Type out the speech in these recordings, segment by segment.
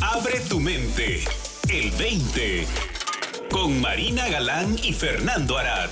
Abre tu mente. El 20. Con Marina Galán y Fernando Arad.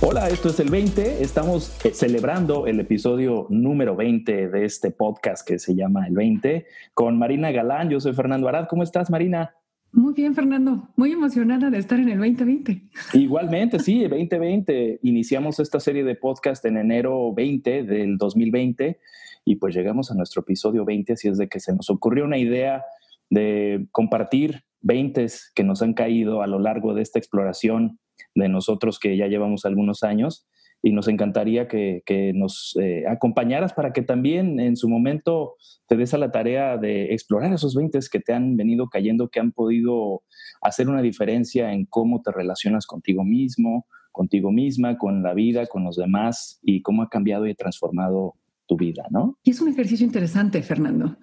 Hola, esto es el 20. Estamos eh, celebrando el episodio número 20 de este podcast que se llama El 20 con Marina Galán. Yo soy Fernando Arad. ¿Cómo estás, Marina? Muy bien, Fernando. Muy emocionada de estar en el 2020. Igualmente, sí, 2020. Iniciamos esta serie de podcast en enero 20 del 2020 y pues llegamos a nuestro episodio 20, así es de que se nos ocurrió una idea de compartir 20 que nos han caído a lo largo de esta exploración de nosotros que ya llevamos algunos años y nos encantaría que, nos eh, acompañaras para que también en su momento te des a la tarea de explorar esos 20 que te han venido cayendo, que han podido hacer una diferencia en cómo te relacionas contigo mismo, contigo misma, con la vida, con los demás y cómo ha cambiado y transformado tu vida, ¿no? Y es un ejercicio interesante, Fernando,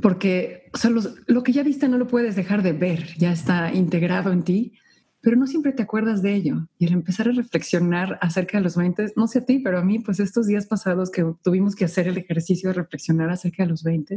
porque lo que ya viste no lo puedes dejar de ver, ya está integrado en ti pero no siempre te acuerdas de ello. Y al empezar a reflexionar acerca de los 20, no sé a ti, pero a mí, pues estos días pasados que tuvimos que hacer el ejercicio de reflexionar acerca de los 20,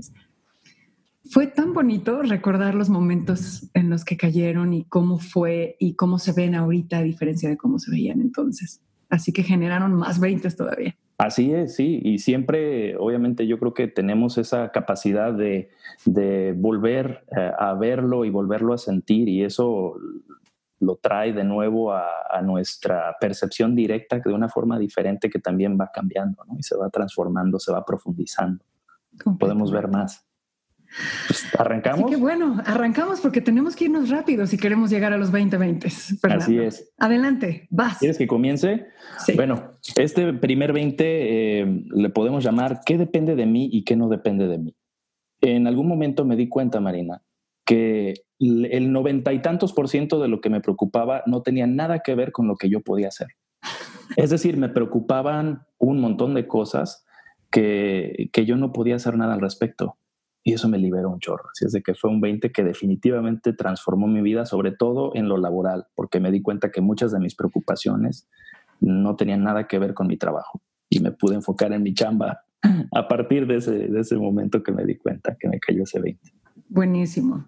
fue tan bonito recordar los momentos en los que cayeron y cómo fue y cómo se ven ahorita a diferencia de cómo se veían entonces. Así que generaron más 20 todavía. Así es, sí, y siempre, obviamente, yo creo que tenemos esa capacidad de, de volver eh, a verlo y volverlo a sentir, y eso lo trae de nuevo a, nuestra percepción directa de una forma diferente que también va cambiando ¿no? y se va transformando, se va profundizando. Podemos ver más. Pues, ¿Arrancamos? Así que bueno, arrancamos porque tenemos que irnos rápido si queremos llegar a los 2020. Así es. Adelante, vas. ¿Quieres que comience? Sí. Bueno, este primer 20 eh, le podemos llamar ¿qué depende de mí y qué no depende de mí? En algún momento me di cuenta, Marina, que el noventa y tantos por ciento de lo que me preocupaba no tenía nada que ver con lo que yo podía hacer. Es decir, me preocupaban un montón de cosas que, que yo no podía hacer nada al respecto. Y eso me liberó un chorro. Así es de que fue un 20 que definitivamente transformó mi vida, sobre todo en lo laboral, porque me di cuenta que muchas de mis preocupaciones no tenían nada que ver con mi trabajo. Y me pude enfocar en mi chamba a partir de ese, de ese momento que me di cuenta que me cayó ese 20. Buenísimo.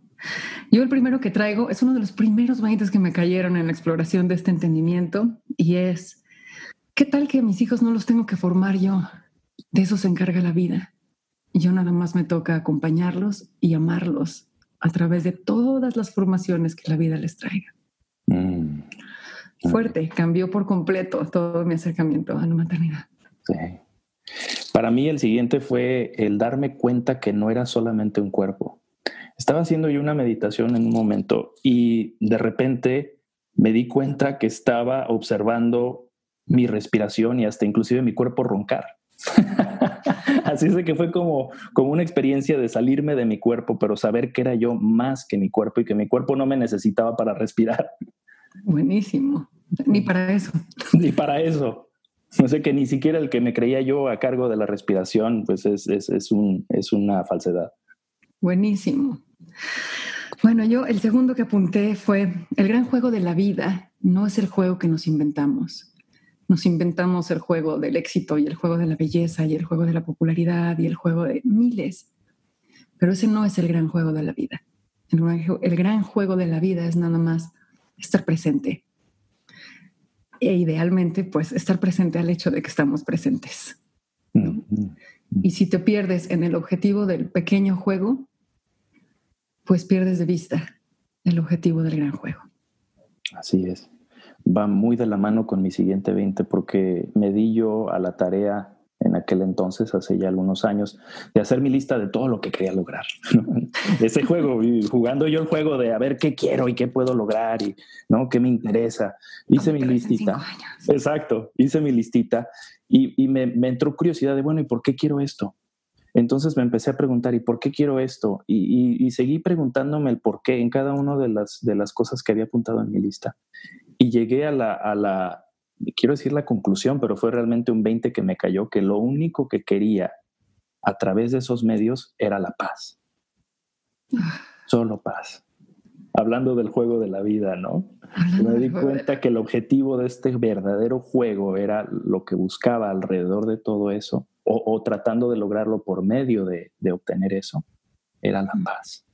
Yo el primero que traigo es uno de los primeros 20 que me cayeron en la exploración de este entendimiento y es, ¿qué tal que mis hijos no los tengo que formar yo? De eso se encarga la vida. Y yo nada más me toca acompañarlos y amarlos a través de todas las formaciones que la vida les traiga. Mm. Fuerte, cambió por completo todo mi acercamiento a la maternidad. Sí. Para mí el siguiente fue el darme cuenta que no era solamente un cuerpo, estaba haciendo yo una meditación en un momento y de repente me di cuenta que estaba observando mi respiración y hasta inclusive mi cuerpo roncar. Así es de que fue como, como una experiencia de salirme de mi cuerpo, pero saber que era yo más que mi cuerpo y que mi cuerpo no me necesitaba para respirar. Buenísimo. Ni para eso. Ni para eso. No sé que ni siquiera el que me creía yo a cargo de la respiración, pues es, es, es, un, es una falsedad. Buenísimo. Bueno, yo el segundo que apunté fue, el gran juego de la vida no es el juego que nos inventamos. Nos inventamos el juego del éxito y el juego de la belleza y el juego de la popularidad y el juego de miles, pero ese no es el gran juego de la vida. El, gran juego de la vida es nada más estar presente. E idealmente, pues, estar presente al hecho de que estamos presentes. Y si te pierdes en el objetivo del pequeño juego, pues pierdes de vista el objetivo del gran juego. Así es. Va muy de la mano con mi siguiente 20 porque me di yo a la tarea en aquel entonces, hace ya algunos años, de hacer mi lista de todo lo que quería lograr. Ese juego, jugando yo el juego de a ver qué quiero y qué puedo lograr y ¿no? qué me interesa. Hice mi listita. Exacto, hice mi listita y, y me, me, entró curiosidad de, bueno, ¿y por qué quiero esto? Entonces me empecé a preguntar, ¿y por qué quiero esto? Y, seguí preguntándome el por qué en cada una de las, de las cosas que había apuntado en mi lista. Y llegué a la, a la, quiero decir la conclusión, pero fue realmente un 20 que me cayó, que lo único que quería a través de esos medios era la paz. Solo paz. Hablando del juego de la vida, ¿no? me di cuenta que el objetivo de este verdadero juego era lo que buscaba alrededor de todo eso o, tratando de lograrlo por medio de, obtener eso, era la paz.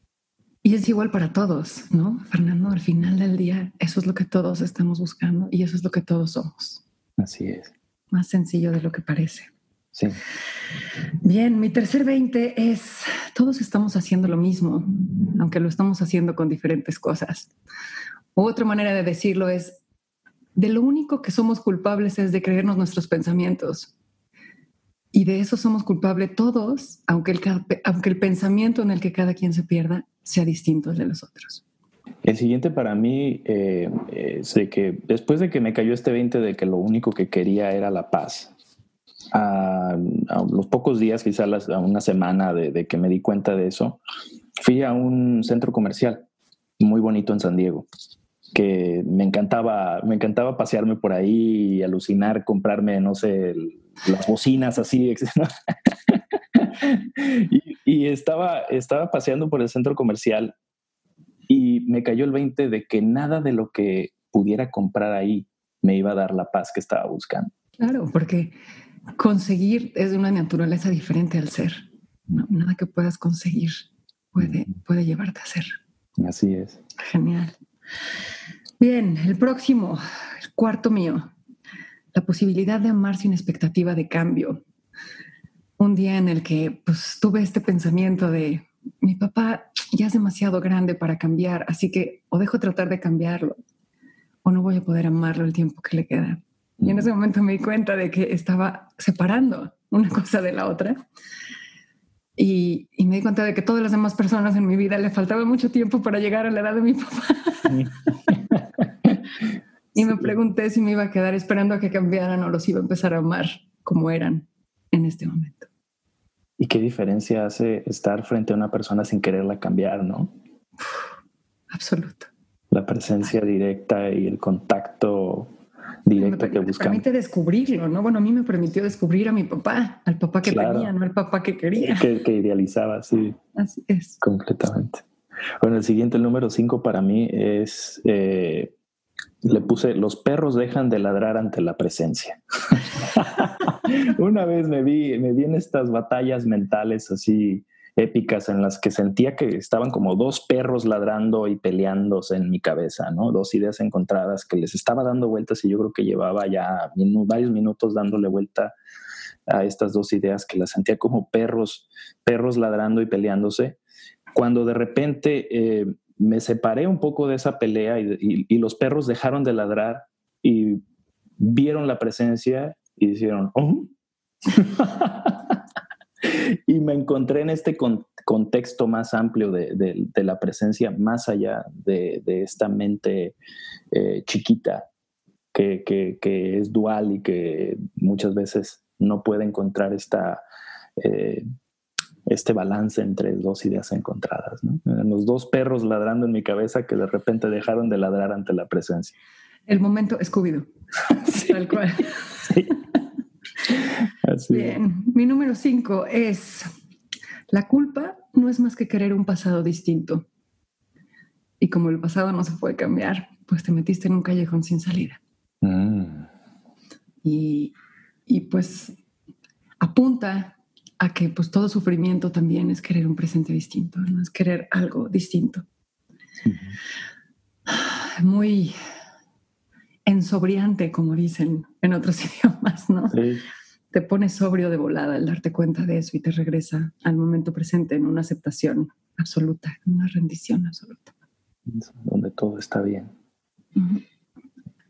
Y es igual para todos, ¿no? Fernando, al final del día, eso es lo que todos estamos buscando y eso es lo que todos somos. Así es. Más sencillo de lo que parece. Sí. Bien, mi tercer 20 es, todos estamos haciendo lo mismo, aunque lo estamos haciendo con diferentes cosas. otra manera de decirlo es, de lo único que somos culpables es de creernos nuestros pensamientos. Y de eso somos culpables todos, aunque el, aunque el pensamiento en el que cada quien se pierda sea distinto al de los otros. El siguiente para mí eh, es de que después de que me cayó este 20 de que lo único que quería era la paz, a, los pocos días, quizás a una semana de, que me di cuenta de eso, fui a un centro comercial muy bonito en San Diego que me encantaba, me encantaba pasearme por ahí alucinar, comprarme, no sé, las bocinas así. y, y estaba, estaba paseando por el centro comercial y me cayó el 20 de que nada de lo que pudiera comprar ahí me iba a dar la paz que estaba buscando. Claro, porque conseguir es de una naturaleza diferente al ser. nada que puedas conseguir puede, puede llevarte a ser. Así es. Genial. Bien, el próximo, el cuarto mío, la posibilidad de amar sin expectativa de cambio. Un día en el que pues, tuve este pensamiento de mi papá ya es demasiado grande para cambiar, así que o dejo tratar de cambiarlo o no voy a poder amarlo el tiempo que le queda. Y en ese momento me di cuenta de que estaba separando una cosa de la otra. Y, me di cuenta de que todas las demás personas en mi vida le faltaba mucho tiempo para llegar a la edad de mi papá. y me pregunté si me iba a quedar esperando a que cambiaran o los iba a empezar a amar como eran en este momento. ¿Y qué diferencia hace estar frente a una persona sin quererla cambiar, no? Absoluto. La presencia directa y el contacto directo que buscamos. Permite descubrirlo, ¿no? Bueno, a mí me permitió descubrir a mi papá, al papá que tenía, no al papá que quería. Que, idealizaba, sí. Así es. Completamente. Bueno, el siguiente, el número cinco para mí es eh, le puse, los perros dejan de ladrar ante la presencia. Una vez me vi, me vi en estas batallas mentales así épicas en las que sentía que estaban como dos perros ladrando y peleándose en mi cabeza, ¿no? Dos ideas encontradas que les estaba dando vueltas y yo creo que llevaba ya varios minutos dándole vuelta a estas dos ideas que las sentía como perros, perros ladrando y peleándose. Cuando de repente eh, me separé un poco de esa pelea y, los perros dejaron de ladrar y vieron la presencia y dijeron, oh". y me encontré en este contexto más amplio de, la presencia, más allá de, esta mente eh, chiquita que, es dual y que muchas veces no puede encontrar esta... Eh, este balance entre dos ideas encontradas. Los dos perros ladrando en mi cabeza que de repente dejaron de ladrar ante la presencia. El momento escúbido. Tal cual. Bien, mi número cinco es, la culpa no es más que querer un pasado distinto. Y como el pasado no se puede cambiar, pues te metiste en un callejón sin salida. Mm. Y, y pues apunta a que pues todo sufrimiento también es querer un presente distinto, ¿no? es querer algo distinto. Muy ensobriante, como dicen en otros idiomas, ¿no? Te pone sobrio de volada al darte cuenta de eso y te regresa al momento presente en una aceptación absoluta, en una rendición absoluta. Donde todo está bien.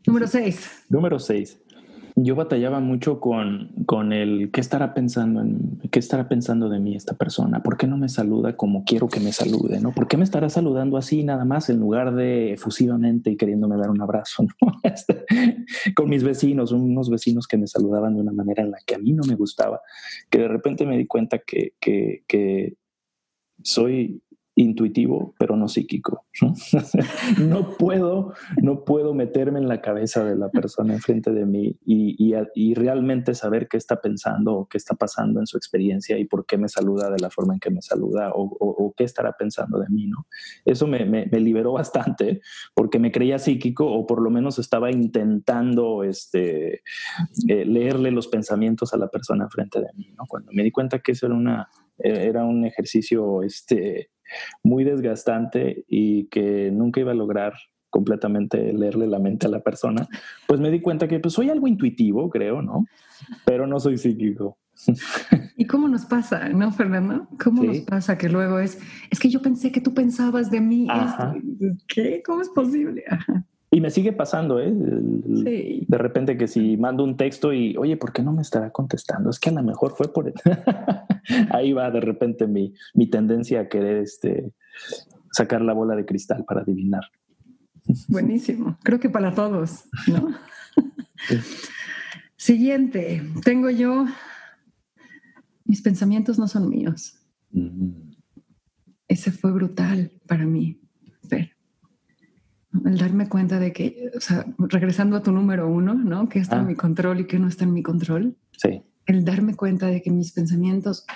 Número seis. Número seis yo batallaba mucho con, con el qué estará pensando en qué estará pensando de mí esta persona, por qué no me saluda como quiero que me salude, ¿no? ¿Por qué me estará saludando así nada más en lugar de efusivamente y queriéndome dar un abrazo, este, con mis vecinos, unos vecinos que me saludaban de una manera en la que a mí no me gustaba, que de repente me di cuenta que, que, que soy intuitivo, pero no psíquico. ¿no? puedo, no puedo meterme en la cabeza de la persona enfrente de mí y, y, realmente saber qué está pensando o qué está pasando en su experiencia y por qué me saluda de la forma en que me saluda o, qué estará pensando de mí. ¿no? Eso me, me, liberó bastante porque me creía psíquico o por lo menos estaba intentando este, eh, leerle los pensamientos a la persona enfrente de mí. ¿no? Cuando me di cuenta que eso era una era un ejercicio este, muy desgastante y que nunca iba a lograr completamente leerle la mente a la persona, pues me di cuenta que pues soy algo intuitivo, creo, ¿no? Pero no soy psíquico. ¿Y cómo nos pasa, no, Fernando? ¿Cómo nos pasa que luego es, es que yo pensé que tú pensabas de mí? ¿Qué? ¿Cómo es posible? Y me sigue pasando, ¿eh? Sí. De repente que si mando un texto y, oye, ¿por qué no me estará contestando? Es que a lo mejor fue por... Ahí va de repente mi, mi tendencia a querer este, sacar la bola de cristal para adivinar. Buenísimo. Creo que para todos, ¿no? Siguiente. Tengo yo mis pensamientos no son míos. Ese fue brutal para mí. El darme cuenta de que, o sea, regresando a tu número uno, ¿no? Que está en ah. mi control y que no está en mi control. Sí. El darme cuenta de que mis pensamientos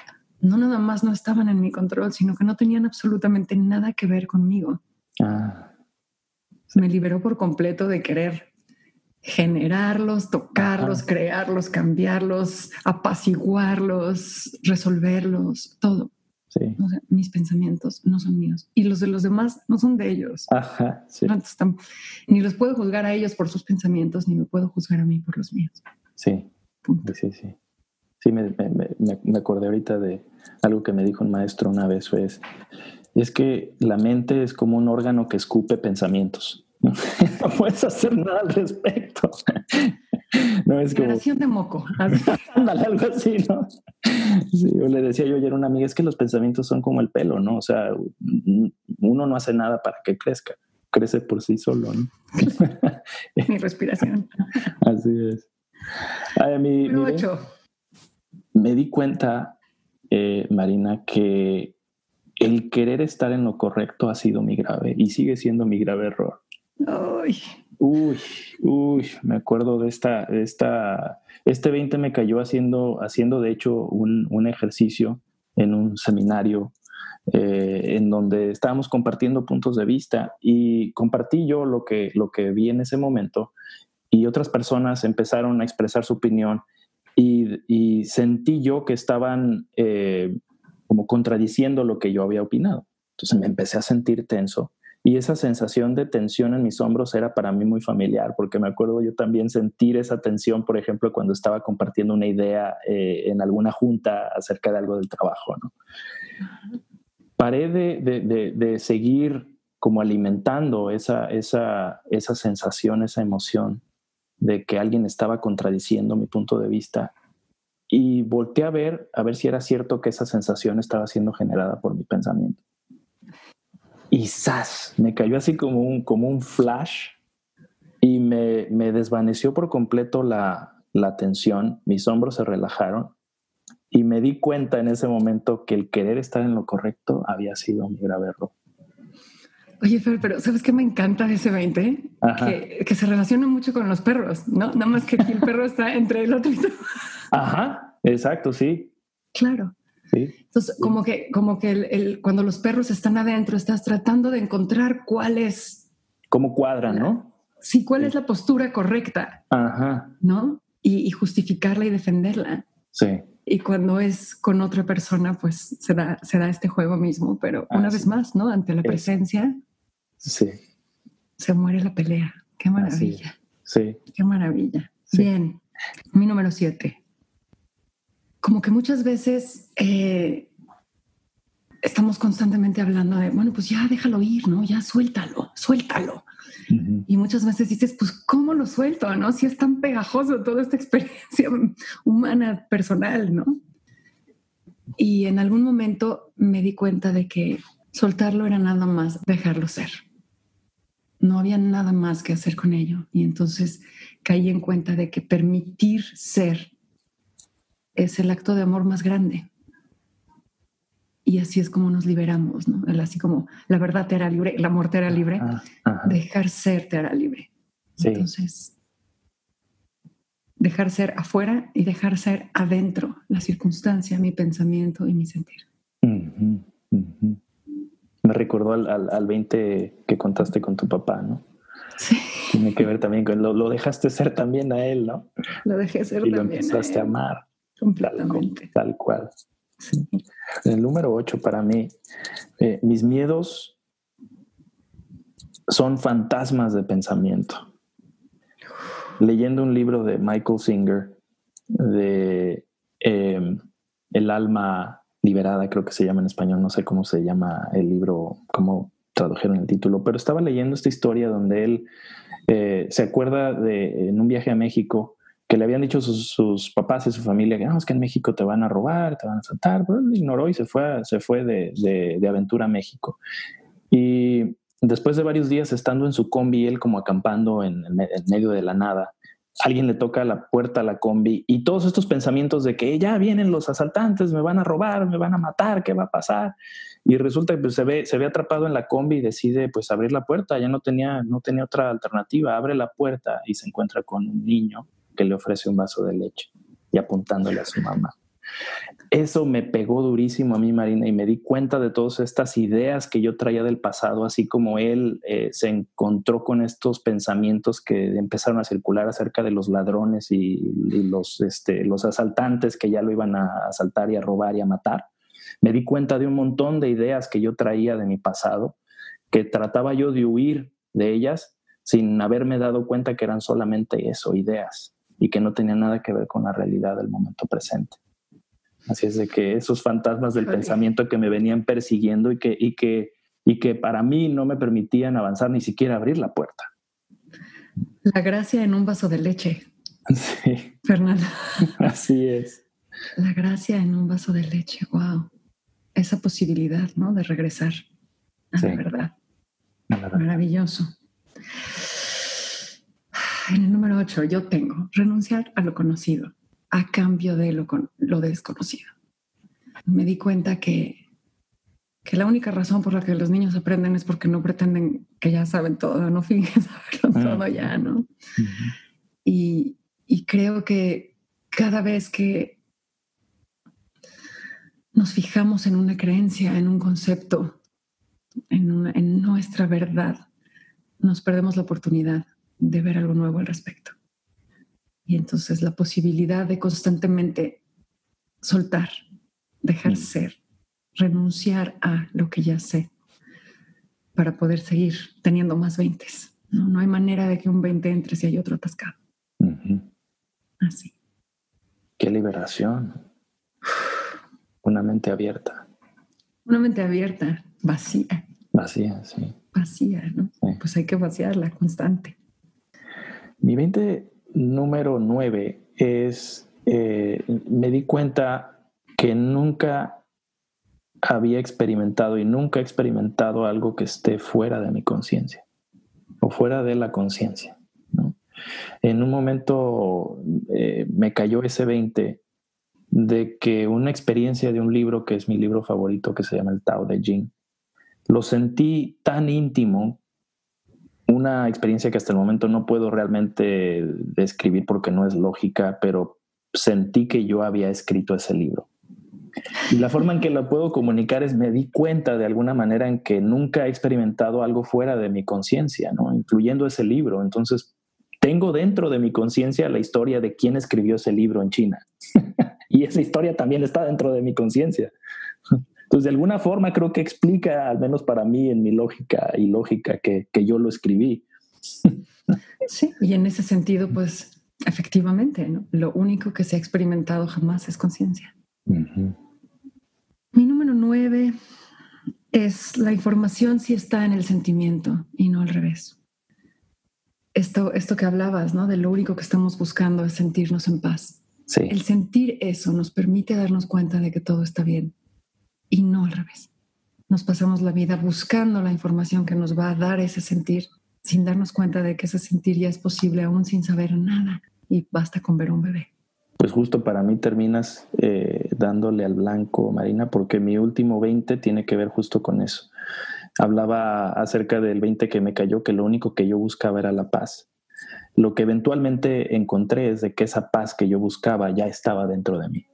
no nada más no estaban en mi control, sino que no tenían absolutamente nada que ver conmigo. Ah. Me liberó por completo de querer generarlos, tocarlos, crearlos, cambiarlos, apaciguarlos, resolverlos, todo. Sí. mis pensamientos no son míos y los de los demás no son de ellos. Ajá, sí. ni los puedo juzgar a ellos por sus pensamientos, ni me puedo juzgar a mí por los míos. Sí, sí, sí. Sí, me, me, acordé ahorita de algo que me dijo un maestro una vez, es, es que la mente es como un órgano que escupe pensamientos. no puedes hacer nada al respecto. No es como. de moco. algo así, ¿no? Sí, yo le decía yo ayer a una amiga, es que los pensamientos son como el pelo, ¿no? O sea, uno no hace nada para que crezca, crece por sí solo, ¿no? mi respiración. Así es. me di cuenta, eh, Marina, que el querer estar en lo correcto ha sido mi grave y sigue siendo mi grave error. Uy, uy, me acuerdo de esta, esta, este 20 me cayó haciendo, haciendo de hecho un, ejercicio en un seminario eh, en donde estábamos compartiendo puntos de vista y compartí yo lo que, lo que vi en ese momento y otras personas empezaron a expresar su opinión y, sentí yo que estaban eh, como contradiciendo lo que yo había opinado. Entonces me empecé a sentir tenso y esa sensación de tensión en mis hombros era para mí muy familiar, porque me acuerdo yo también sentir esa tensión, por ejemplo, cuando estaba compartiendo una idea eh, en alguna junta acerca de algo del trabajo. ¿no? Paré de, de, seguir como alimentando esa, esa, esa sensación, esa emoción de que alguien estaba contradiciendo mi punto de vista y volteé a ver, a ver si era cierto que esa sensación estaba siendo generada por mi pensamiento y ¡zas! Me cayó así como un, como un flash y me, me desvaneció por completo la, la tensión, mis hombros se relajaron y me di cuenta en ese momento que el querer estar en lo correcto había sido mi grave error. Oye, Fer, pero ¿sabes qué me encanta de ese 20? Que, que, se relaciona mucho con los perros, ¿no? Nada más que aquí el perro está entre el otro y tú. Ajá, exacto, sí. Claro. Entonces, como que, como que el, cuando los perros están adentro, estás tratando de encontrar cuál es. Cómo cuadran, ¿no? Sí, cuál es la postura correcta. Ajá. ¿No? Y, justificarla y defenderla. Sí. Y cuando es con otra persona, pues se da, se da este juego mismo, pero una vez más, ¿no? Ante la presencia. Sí. Se muere la pelea. Qué maravilla. Sí. Qué maravilla. Bien. Mi número siete como que muchas veces eh, estamos constantemente hablando de, bueno, pues ya déjalo ir, ¿no? Ya suéltalo, suéltalo. Y muchas veces dices, pues, ¿cómo lo suelto, no? Si es tan pegajoso toda esta experiencia humana, personal, ¿no? Y en algún momento me di cuenta de que soltarlo era nada más dejarlo ser. No había nada más que hacer con ello. Y entonces caí en cuenta de que permitir ser es el acto de amor más grande. Y así es como nos liberamos, ¿no? así como la verdad te hará libre, el amor te hará libre, dejar ser te hará libre. Entonces, dejar ser afuera y dejar ser adentro, la circunstancia, mi pensamiento y mi sentir. Me recordó al, al, 20 que contaste con tu papá, ¿no? Sí. Tiene que ver también con lo, lo dejaste ser también a él, ¿no? Lo dejé ser y también. lo empezaste a, amar. Completamente. Tal, cual. El número 8 para mí, eh, mis miedos son fantasmas de pensamiento. Leyendo un libro de Michael Singer de em, El alma liberada, creo que se llama en español, no sé cómo se llama el libro, cómo tradujeron el título, pero estaba leyendo esta historia donde él eh, se acuerda de en un viaje a México que le habían dicho sus, papás y su familia que no, es que en México te van a robar, te van a saltar, pero él ignoró y se fue, se fue de, de, aventura a México. Y después de varios días estando en su combi, él como acampando en, en medio de la nada, alguien le toca la puerta a la combi y todos estos pensamientos de que ya vienen los asaltantes, me van a robar, me van a matar, ¿qué va a pasar? Y resulta que pues, se, ve, se ve atrapado en la combi y decide pues abrir la puerta, ya no tenía, no tenía otra alternativa, abre la puerta y se encuentra con un niño que le ofrece un vaso de leche y apuntándole a su mamá. Eso me pegó durísimo a mí, Marina, y me di cuenta de todas estas ideas que yo traía del pasado, así como él eh, se encontró con estos pensamientos que empezaron a circular acerca de los ladrones y, los, este, los asaltantes que ya lo iban a asaltar y a robar y a matar. Me di cuenta de un montón de ideas que yo traía de mi pasado, que trataba yo de huir de ellas sin haberme dado cuenta que eran solamente eso, ideas, y que no tenían nada que ver con la realidad del momento presente. Así es de que esos fantasmas del pensamiento que me venían persiguiendo y que, y, que, y que para mí no me permitían avanzar ni siquiera abrir la puerta. La gracia en un vaso de leche. Sí. Fernanda. Así es. La gracia en un vaso de leche, wow. Esa posibilidad, ¿no? De regresar a la verdad. Maravilloso. En el número 8 yo tengo renunciar a lo conocido a cambio de lo, lo desconocido. Me di cuenta que, que la única razón por la que los niños aprenden es porque no pretenden que ya saben todo, no fingen saberlo todo ya, ¿no? y, y creo que cada vez que nos fijamos en una creencia, en un concepto, en, en, nuestra verdad, nos perdemos la oportunidad de ver algo nuevo al respecto. Y entonces la posibilidad de constantemente soltar, dejar mm. ser, renunciar a lo que ya sé para poder seguir teniendo más veintes. ¿no? no hay manera de que un 20 entre si hay otro atascado. Así. Qué liberación. Una mente abierta. Una mente abierta, vacía. Vacía, sí. Vacía, ¿no? Pues hay que vaciarla constante. Mi mente número nueve es, eh, me di cuenta que nunca había experimentado y nunca he experimentado algo que esté fuera de mi conciencia o fuera de la conciencia. En un momento eh, me cayó ese 20 de que una experiencia de un libro que es mi libro favorito, que se llama El Tao de Jing, lo sentí tan íntimo una experiencia que hasta el momento no puedo realmente describir porque no es lógica, pero sentí que yo había escrito ese libro. Y la forma en que lo puedo comunicar es me di cuenta de alguna manera en que nunca he experimentado algo fuera de mi conciencia, ¿no? incluyendo ese libro. Entonces, tengo dentro de mi conciencia la historia de quién escribió ese libro en China. y esa historia también está dentro de mi conciencia. Entonces, de alguna forma creo que explica, al menos para mí, en mi lógica y lógica, que, que yo lo escribí. Sí, y en ese sentido, pues efectivamente, ¿no? lo único que se ha experimentado jamás es conciencia. Mi número nueve es la información si está en el sentimiento y no al revés. Esto, esto que hablabas, ¿no? De lo único que estamos buscando es sentirnos en paz. Sí. El sentir eso nos permite darnos cuenta de que todo está bien y no al revés. Nos pasamos la vida buscando la información que nos va a dar ese sentir sin darnos cuenta de que ese sentir ya es posible aún sin saber nada y basta con ver un bebé. Pues justo para mí terminas eh, dándole al blanco, Marina, porque mi último 20 tiene que ver justo con eso. Hablaba acerca del 20 que me cayó, que lo único que yo buscaba era la paz. Lo que eventualmente encontré es de que esa paz que yo buscaba ya estaba dentro de mí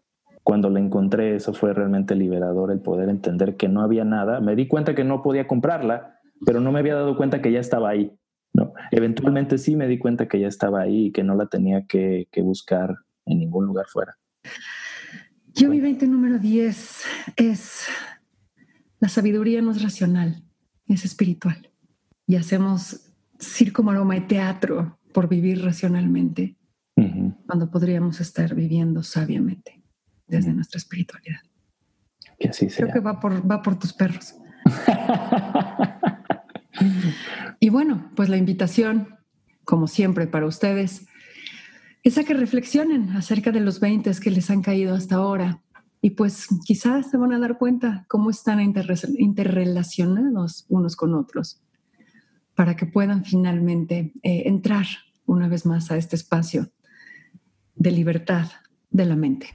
cuando la encontré, eso fue realmente liberador, el poder entender que no había nada. Me di cuenta que no podía comprarla, pero no me había dado cuenta que ya estaba ahí. ¿no? Eventualmente sí me di cuenta que ya estaba ahí y que no la tenía que, buscar en ningún lugar fuera. Yo mi 20 número 10 es la sabiduría no es racional, es espiritual. Y hacemos circo, maroma y teatro por vivir racionalmente, cuando podríamos estar viviendo sabiamente desde nuestra espiritualidad. Que así sea. Creo que va por, va por tus perros. y bueno, pues la invitación, como siempre, para ustedes es a que reflexionen acerca de los 20 que les han caído hasta ahora. Y pues quizás se van a dar cuenta cómo están interrelacionados unos con otros para que puedan finalmente eh, entrar una vez más a este espacio de libertad de la mente.